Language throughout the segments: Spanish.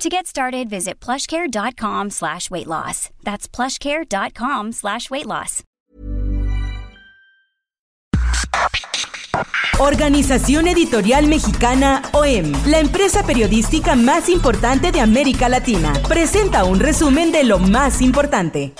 To get started, visit plushcare.com slash weight loss. That's plushcare.com slash weight loss. Organización Editorial Mexicana OEM, la empresa periodística más importante de América Latina, presenta un resumen de lo más importante.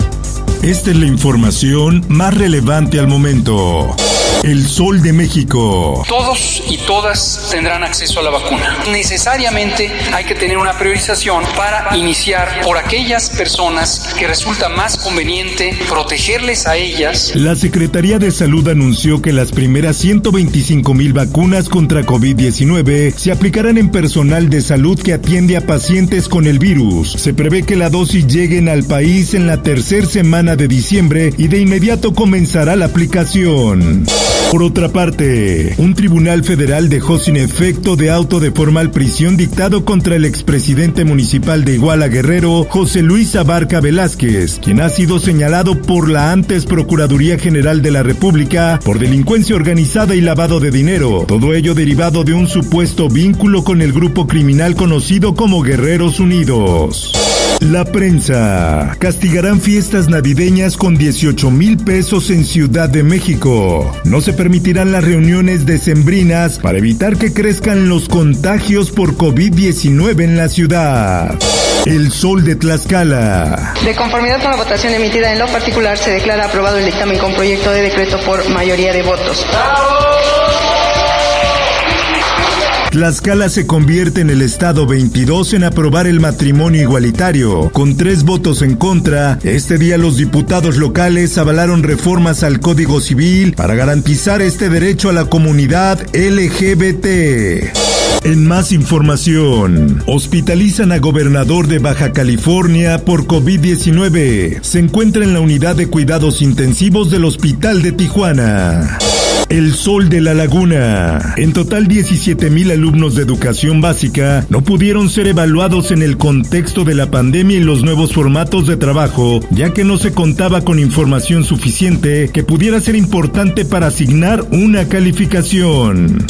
Esta es la información más relevante al momento. El Sol de México. Todos y todas tendrán acceso a la vacuna. Necesariamente hay que tener una priorización para iniciar por aquellas personas que resulta más conveniente protegerles a ellas. La Secretaría de Salud anunció que las primeras 125 mil vacunas contra COVID-19 se aplicarán en personal de salud que atiende a pacientes con el virus. Se prevé que la dosis lleguen al país en la tercera semana de diciembre y de inmediato comenzará la aplicación. Por otra parte, un tribunal federal dejó sin efecto de auto de formal prisión dictado contra el expresidente municipal de Iguala Guerrero, José Luis Abarca Velázquez, quien ha sido señalado por la antes Procuraduría General de la República por delincuencia organizada y lavado de dinero, todo ello derivado de un supuesto vínculo con el grupo criminal conocido como Guerreros Unidos. La prensa. Castigarán fiestas navideñas con 18 mil pesos en Ciudad de México. No se permitirán las reuniones decembrinas para evitar que crezcan los contagios por COVID-19 en la ciudad. El Sol de Tlaxcala. De conformidad con la votación emitida en lo particular, se declara aprobado el dictamen con proyecto de decreto por mayoría de votos. Tlaxcala se convierte en el estado 22 en aprobar el matrimonio igualitario. Con tres votos en contra, este día los diputados locales avalaron reformas al Código Civil para garantizar este derecho a la comunidad LGBT. En más información, hospitalizan a gobernador de Baja California por COVID-19. Se encuentra en la unidad de cuidados intensivos del Hospital de Tijuana. El Sol de la Laguna. En total 17 mil alumnos de educación básica no pudieron ser evaluados en el contexto de la pandemia y los nuevos formatos de trabajo, ya que no se contaba con información suficiente que pudiera ser importante para asignar una calificación.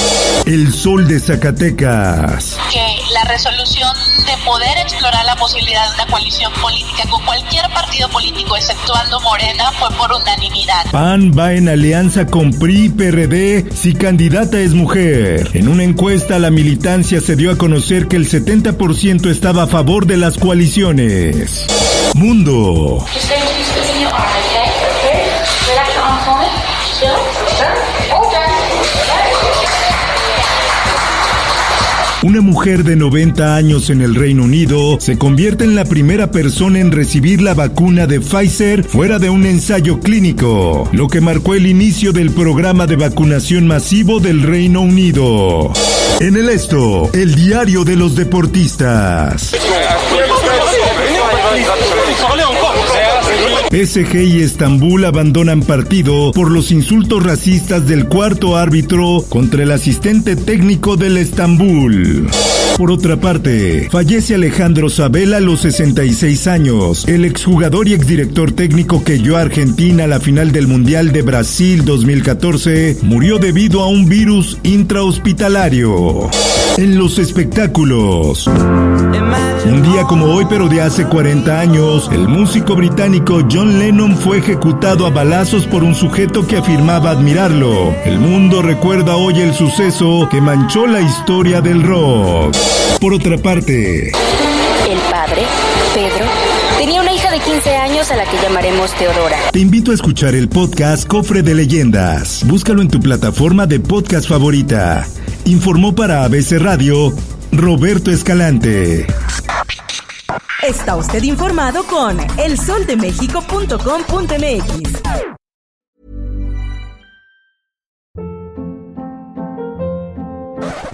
El Sol de Zacatecas. La resolución de poder explorar la posibilidad de una coalición política con cualquier partido político, exceptuando Morena, fue por unanimidad. PAN va en alianza con PRI PRD si candidata es mujer. En una encuesta la militancia se dio a conocer que el 70% estaba a favor de las coaliciones. Mundo. Una mujer de 90 años en el Reino Unido se convierte en la primera persona en recibir la vacuna de Pfizer fuera de un ensayo clínico, lo que marcó el inicio del programa de vacunación masivo del Reino Unido. En el esto, el diario de los deportistas. PSG y Estambul abandonan partido por los insultos racistas del cuarto árbitro contra el asistente técnico del Estambul. Por otra parte, fallece Alejandro Sabela a los 66 años. El exjugador y exdirector técnico que guió a Argentina a la final del Mundial de Brasil 2014 murió debido a un virus intrahospitalario. En los espectáculos. Un día como hoy, pero de hace 40 años, el músico británico John Lennon fue ejecutado a balazos por un sujeto que afirmaba admirarlo. El mundo recuerda hoy el suceso que manchó la historia del rock. Por otra parte, El padre, Pedro, tenía una hija de 15 años a la que llamaremos Teodora. te invito a escuchar el podcast Cofre de Leyendas. Búscalo en tu plataforma de podcast favorita. Informó para ABC Radio Roberto Escalante. Está usted informado con elsoldemexico.com.mx.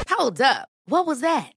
Hold up. What was that?